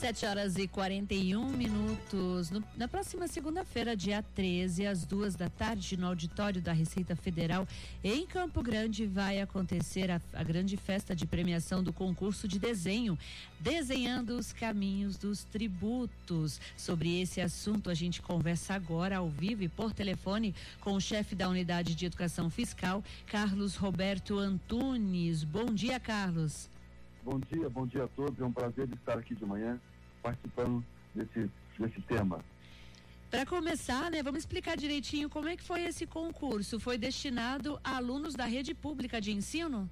7 horas e 41 minutos. No, na próxima segunda-feira, dia 13, às duas da tarde, no auditório da Receita Federal, em Campo Grande, vai acontecer a, a grande festa de premiação do concurso de desenho, Desenhando os Caminhos dos Tributos. Sobre esse assunto, a gente conversa agora ao vivo e por telefone com o chefe da Unidade de Educação Fiscal, Carlos Roberto Antunes. Bom dia, Carlos. Bom dia, bom dia a todos. É um prazer estar aqui de manhã participando desse, desse tema. Para começar, né, vamos explicar direitinho como é que foi esse concurso. Foi destinado a alunos da rede pública de ensino?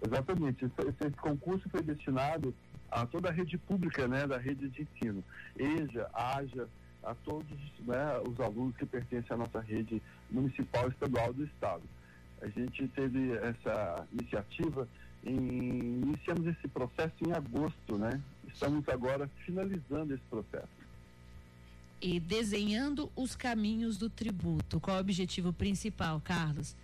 Exatamente. Esse, esse concurso foi destinado a toda a rede pública, né, da rede de ensino. EJA, AJA, a todos né, os alunos que pertencem à nossa rede municipal e estadual do estado. A gente teve essa iniciativa em, iniciamos esse processo em agosto, né? Estamos agora finalizando esse processo. E desenhando os caminhos do tributo. Qual é o objetivo principal, Carlos?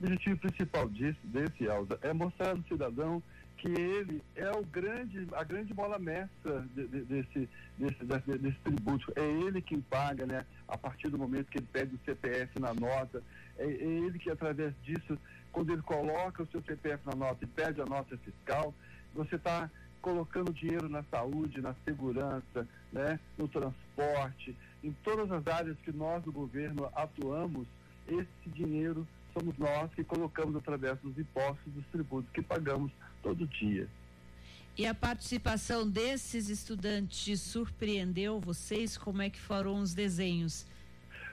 O objetivo principal desse, desse Elza, é mostrar ao cidadão que ele é o grande, a grande bola mestra de, de, desse, desse, desse, desse, tributo. É ele quem paga, né? A partir do momento que ele pede o CPF na nota, é, é ele que através disso, quando ele coloca o seu CPF na nota e pede a nota fiscal, você está colocando dinheiro na saúde, na segurança, né? No transporte, em todas as áreas que nós do governo atuamos, esse dinheiro somos nós que colocamos através dos impostos, dos tributos que pagamos todo dia. E a participação desses estudantes surpreendeu vocês? Como é que foram os desenhos?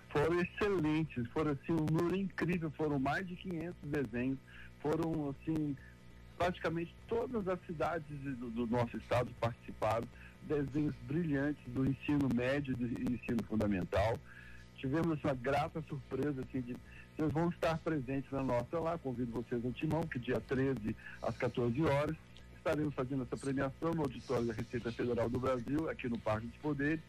Foram excelentes, foram assim um número incrível, foram mais de 500 desenhos, foram assim praticamente todas as cidades do, do nosso estado participaram, desenhos brilhantes do ensino médio e do ensino fundamental. Tivemos uma grata surpresa assim de vocês vão estar presentes na nossa lá. Convido vocês ao Timão, que dia 13 às 14 horas estaremos fazendo essa premiação no auditório da Receita Federal do Brasil, aqui no Parque dos Poderes.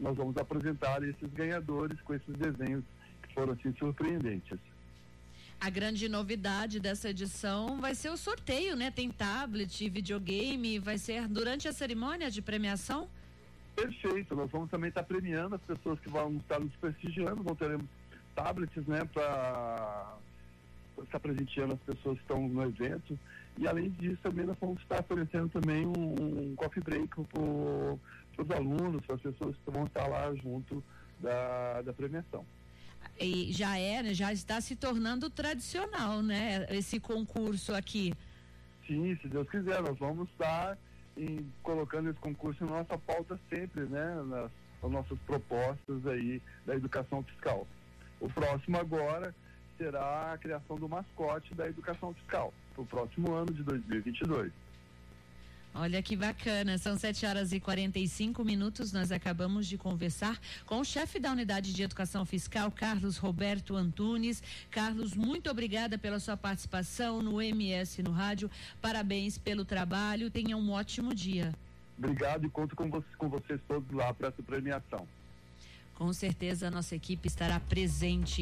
Nós vamos apresentar esses ganhadores com esses desenhos que foram assim surpreendentes. A grande novidade dessa edição vai ser o sorteio, né? Tem tablet, videogame, vai ser durante a cerimônia de premiação? Perfeito, nós vamos também estar premiando as pessoas que vão estar nos prestigiando, não teremos tablets, né, para estar presenteando as pessoas que estão no evento. E além disso, também nós vamos estar oferecendo também um, um coffee break para os alunos, para as pessoas que vão estar lá junto da, da premiação. E já é, né, já está se tornando tradicional, né, esse concurso aqui. Sim, se Deus quiser, nós vamos estar em, colocando esse concurso na nossa pauta sempre, né, nas, nas nossas propostas aí da educação fiscal. O próximo agora será a criação do mascote da educação fiscal, para o próximo ano de 2022. Olha que bacana, são 7 horas e 45 minutos. Nós acabamos de conversar com o chefe da unidade de educação fiscal, Carlos Roberto Antunes. Carlos, muito obrigada pela sua participação no MS no rádio. Parabéns pelo trabalho. Tenha um ótimo dia. Obrigado e conto com, vocês, com vocês todos lá para essa premiação. Com certeza a nossa equipe estará presente.